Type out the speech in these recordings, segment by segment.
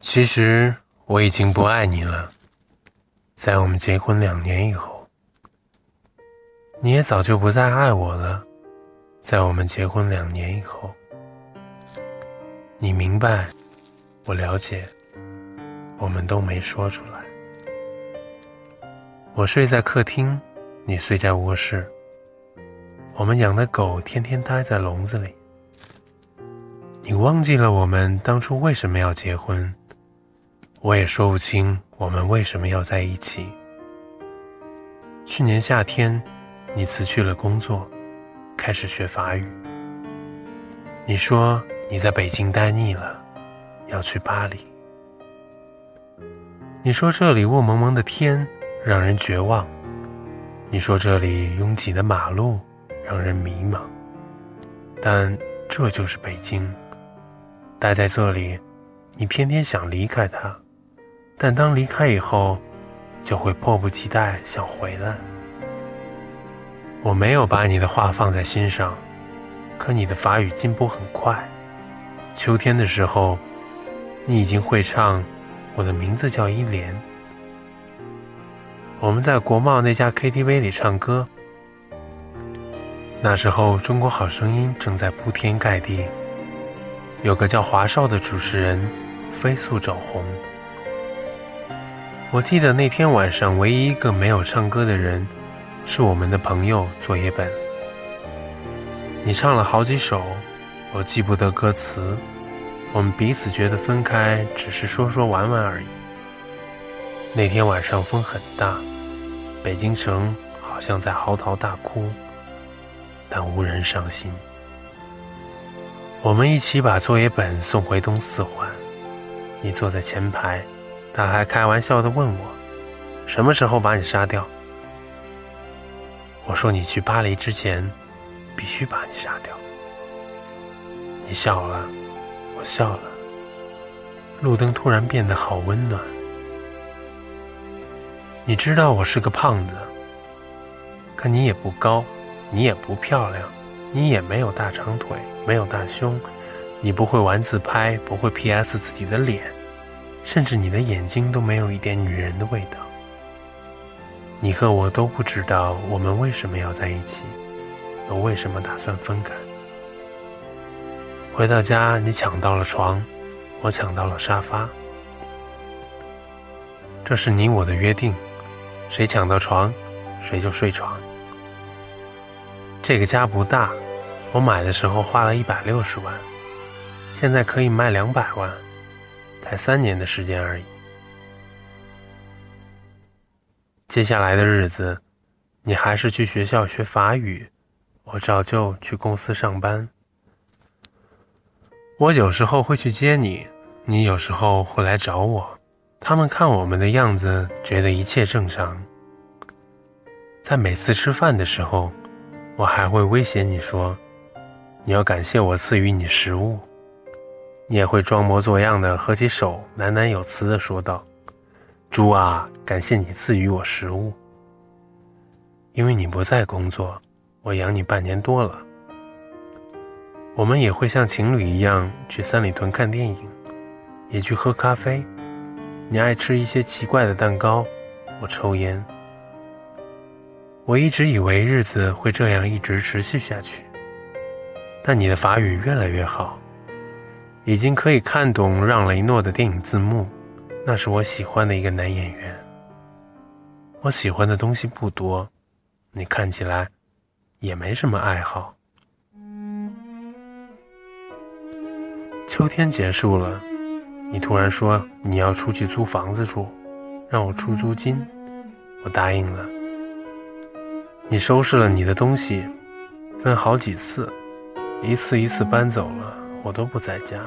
其实我已经不爱你了，在我们结婚两年以后，你也早就不再爱我了，在我们结婚两年以后，你明白，我了解，我们都没说出来。我睡在客厅，你睡在卧室，我们养的狗天天待在笼子里，你忘记了我们当初为什么要结婚。我也说不清我们为什么要在一起。去年夏天，你辞去了工作，开始学法语。你说你在北京待腻了，要去巴黎。你说这里雾蒙蒙的天让人绝望。你说这里拥挤的马路让人迷茫。但这就是北京。待在这里，你偏偏想离开它。但当离开以后，就会迫不及待想回来。我没有把你的话放在心上，可你的法语进步很快。秋天的时候，你已经会唱《我的名字叫伊莲》。我们在国贸那家 KTV 里唱歌，那时候《中国好声音》正在铺天盖地，有个叫华少的主持人飞速走红。我记得那天晚上，唯一一个没有唱歌的人，是我们的朋友作业本。你唱了好几首，我记不得歌词。我们彼此觉得分开只是说说玩玩而已。那天晚上风很大，北京城好像在嚎啕大哭，但无人伤心。我们一起把作业本送回东四环，你坐在前排。他还开玩笑的问我：“什么时候把你杀掉？”我说：“你去巴黎之前，必须把你杀掉。”你笑了，我笑了。路灯突然变得好温暖。你知道我是个胖子，可你也不高，你也不漂亮，你也没有大长腿，没有大胸，你不会玩自拍，不会 P.S 自己的脸。甚至你的眼睛都没有一点女人的味道。你和我都不知道我们为什么要在一起，又为什么打算分开。回到家，你抢到了床，我抢到了沙发。这是你我的约定，谁抢到床，谁就睡床。这个家不大，我买的时候花了一百六十万，现在可以卖两百万。才三年的时间而已。接下来的日子，你还是去学校学法语，我照旧去公司上班。我有时候会去接你，你有时候会来找我。他们看我们的样子，觉得一切正常。在每次吃饭的时候，我还会威胁你说：“你要感谢我赐予你食物。”你也会装模作样的合起手，喃喃有词的说道：“猪啊，感谢你赐予我食物。因为你不在工作，我养你半年多了。我们也会像情侣一样去三里屯看电影，也去喝咖啡。你爱吃一些奇怪的蛋糕，我抽烟。我一直以为日子会这样一直持续下去，但你的法语越来越好。”已经可以看懂让雷诺的电影字幕，那是我喜欢的一个男演员。我喜欢的东西不多，你看起来也没什么爱好。秋天结束了，你突然说你要出去租房子住，让我出租金，我答应了。你收拾了你的东西，分好几次，一次一次搬走了。我都不在家。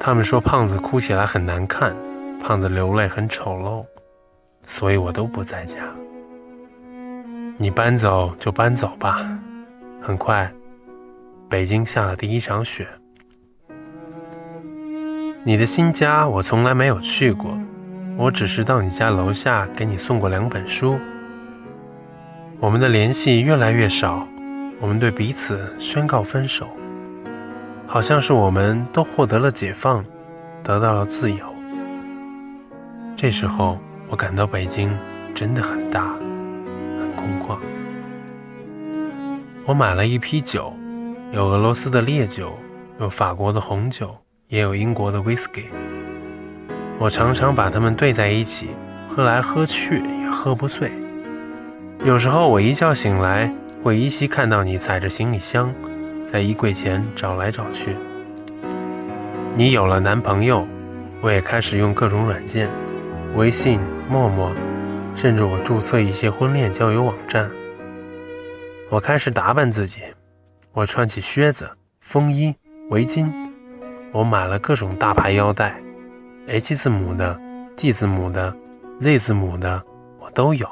他们说胖子哭起来很难看，胖子流泪很丑陋，所以我都不在家。你搬走就搬走吧。很快，北京下了第一场雪。你的新家我从来没有去过，我只是到你家楼下给你送过两本书。我们的联系越来越少，我们对彼此宣告分手。好像是我们都获得了解放，得到了自由。这时候，我感到北京真的很大，很空旷。我买了一批酒，有俄罗斯的烈酒，有法国的红酒，也有英国的 whisky。我常常把它们兑在一起，喝来喝去也喝不醉。有时候我一觉醒来，会依稀看到你踩着行李箱，在衣柜前找来找去。你有了男朋友，我也开始用各种软件。微信、陌陌，甚至我注册一些婚恋交友网站。我开始打扮自己，我穿起靴子、风衣、围巾，我买了各种大牌腰带，H 字母的、G 字母的、Z 字母的，我都有。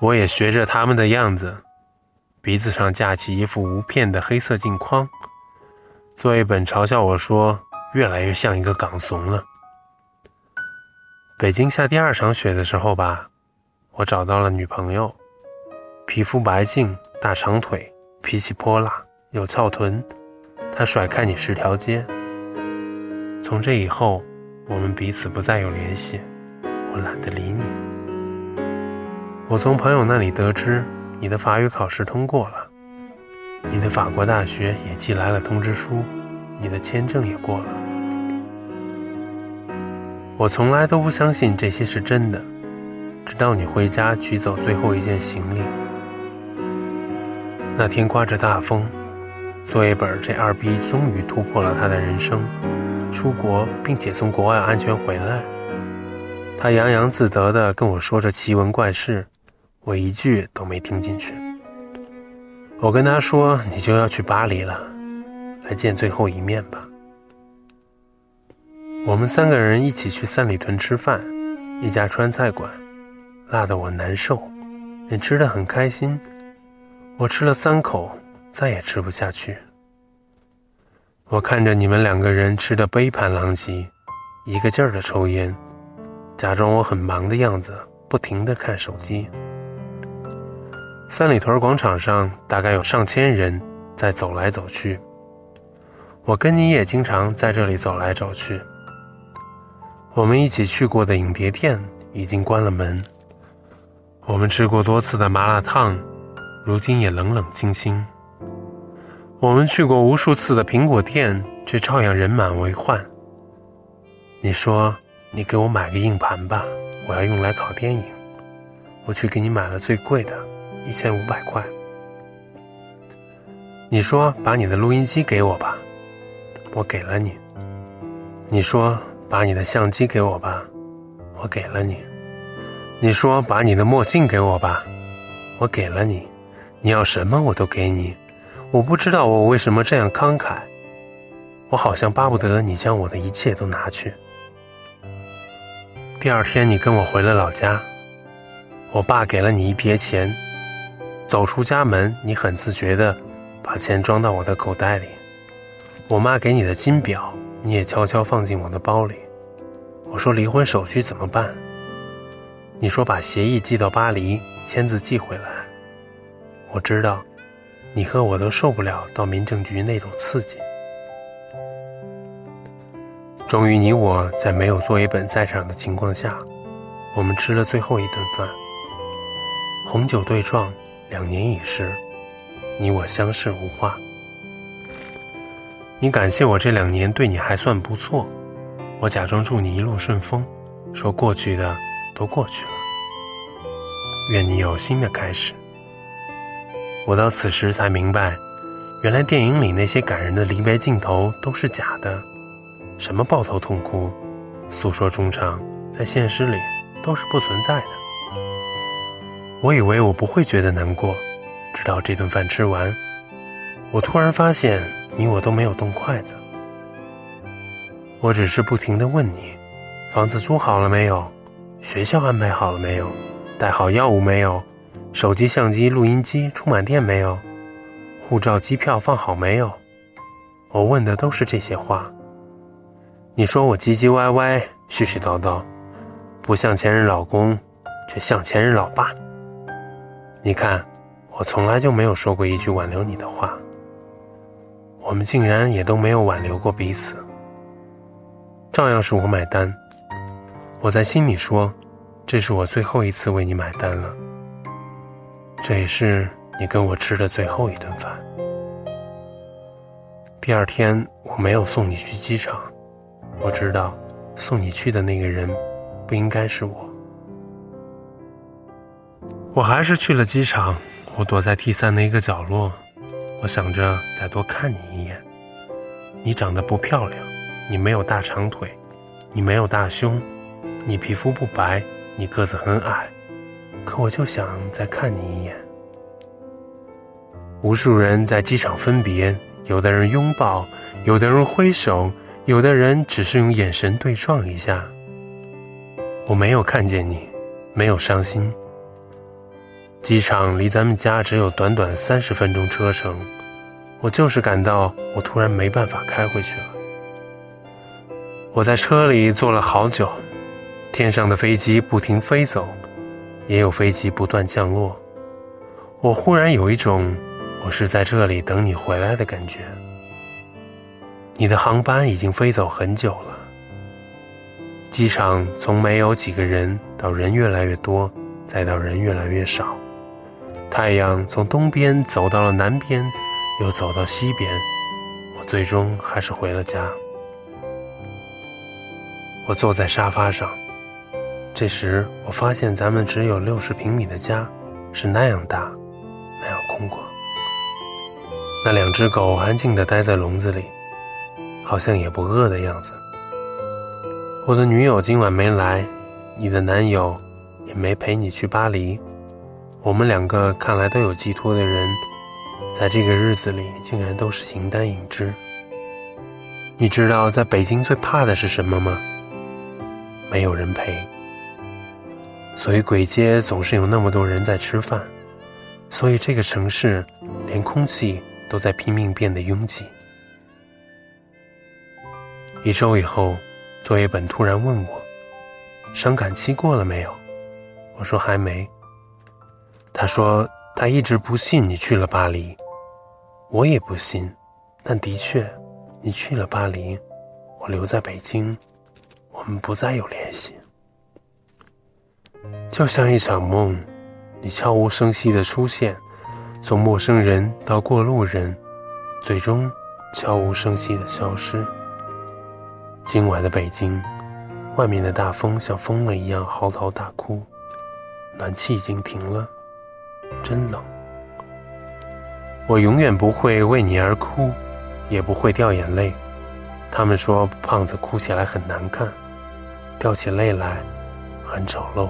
我也学着他们的样子，鼻子上架起一副无片的黑色镜框，作业本嘲笑我说越来越像一个港怂了。北京下第二场雪的时候吧，我找到了女朋友，皮肤白净，大长腿，脾气泼辣，有翘臀，她甩开你十条街。从这以后，我们彼此不再有联系，我懒得理你。我从朋友那里得知你的法语考试通过了，你的法国大学也寄来了通知书，你的签证也过了。我从来都不相信这些是真的，直到你回家取走最后一件行李。那天刮着大风，作业本这二逼终于突破了他的人生，出国并且从国外安全回来。他洋洋自得地跟我说着奇闻怪事，我一句都没听进去。我跟他说：“你就要去巴黎了，来见最后一面吧。”我们三个人一起去三里屯吃饭，一家川菜馆，辣得我难受。你吃的很开心，我吃了三口，再也吃不下去。我看着你们两个人吃的杯盘狼藉，一个劲儿的抽烟，假装我很忙的样子，不停的看手机。三里屯广场上大概有上千人在走来走去，我跟你也经常在这里走来走去。我们一起去过的影碟店已经关了门，我们吃过多次的麻辣烫，如今也冷冷清清。我们去过无数次的苹果店，却照样人满为患。你说你给我买个硬盘吧，我要用来拷电影。我去给你买了最贵的，一千五百块。你说把你的录音机给我吧，我给了你。你说。把你的相机给我吧，我给了你。你说把你的墨镜给我吧，我给了你。你要什么我都给你。我不知道我为什么这样慷慨，我好像巴不得你将我的一切都拿去。第二天你跟我回了老家，我爸给了你一叠钱。走出家门，你很自觉地把钱装到我的口袋里。我妈给你的金表。你也悄悄放进我的包里。我说离婚手续怎么办？你说把协议寄到巴黎，签字寄回来。我知道，你和我都受不了到民政局那种刺激。终于，你我在没有作业本在场的情况下，我们吃了最后一顿饭。红酒对撞，两年已逝，你我相视无话。你感谢我这两年对你还算不错，我假装祝你一路顺风，说过去的都过去了，愿你有新的开始。我到此时才明白，原来电影里那些感人的离别镜头都是假的，什么抱头痛哭、诉说衷肠，在现实里都是不存在的。我以为我不会觉得难过，直到这顿饭吃完，我突然发现。你我都没有动筷子，我只是不停地问你：房子租好了没有？学校安排好了没有？带好药物没有？手机、相机、录音机充满电没有？护照、机票放好没有？我问的都是这些话。你说我唧唧歪歪、絮絮叨叨，不像前任老公，却像前任老爸。你看，我从来就没有说过一句挽留你的话。我们竟然也都没有挽留过彼此。照样是我买单。我在心里说，这是我最后一次为你买单了，这也是你跟我吃的最后一顿饭。第二天我没有送你去机场，我知道送你去的那个人不应该是我。我还是去了机场，我躲在 T 三的一个角落，我想着再多看你一眼。你长得不漂亮，你没有大长腿，你没有大胸，你皮肤不白，你个子很矮，可我就想再看你一眼。无数人在机场分别。有的人拥抱，有的人挥手，有的人只是用眼神对撞一下。我没有看见你，没有伤心。机场离咱们家只有短短三十分钟车程，我就是感到我突然没办法开回去了。我在车里坐了好久，天上的飞机不停飞走，也有飞机不断降落。我忽然有一种。我是在这里等你回来的感觉。你的航班已经飞走很久了。机场从没有几个人到人越来越多，再到人越来越少。太阳从东边走到了南边，又走到西边。我最终还是回了家。我坐在沙发上，这时我发现咱们只有六十平米的家是那样大，那样空旷。那两只狗安静地待在笼子里，好像也不饿的样子。我的女友今晚没来，你的男友也没陪你去巴黎。我们两个看来都有寄托的人，在这个日子里竟然都是形单影只。你知道在北京最怕的是什么吗？没有人陪。所以鬼街总是有那么多人在吃饭，所以这个城市连空气。都在拼命变得拥挤。一周以后，作业本突然问我：“伤感期过了没有？”我说：“还没。”他说：“他一直不信你去了巴黎。”我也不信，但的确，你去了巴黎，我留在北京，我们不再有联系，就像一场梦，你悄无声息的出现。从陌生人到过路人，最终悄无声息的消失。今晚的北京，外面的大风像疯了一样嚎啕大哭，暖气已经停了，真冷。我永远不会为你而哭，也不会掉眼泪。他们说胖子哭起来很难看，掉起泪来很丑陋。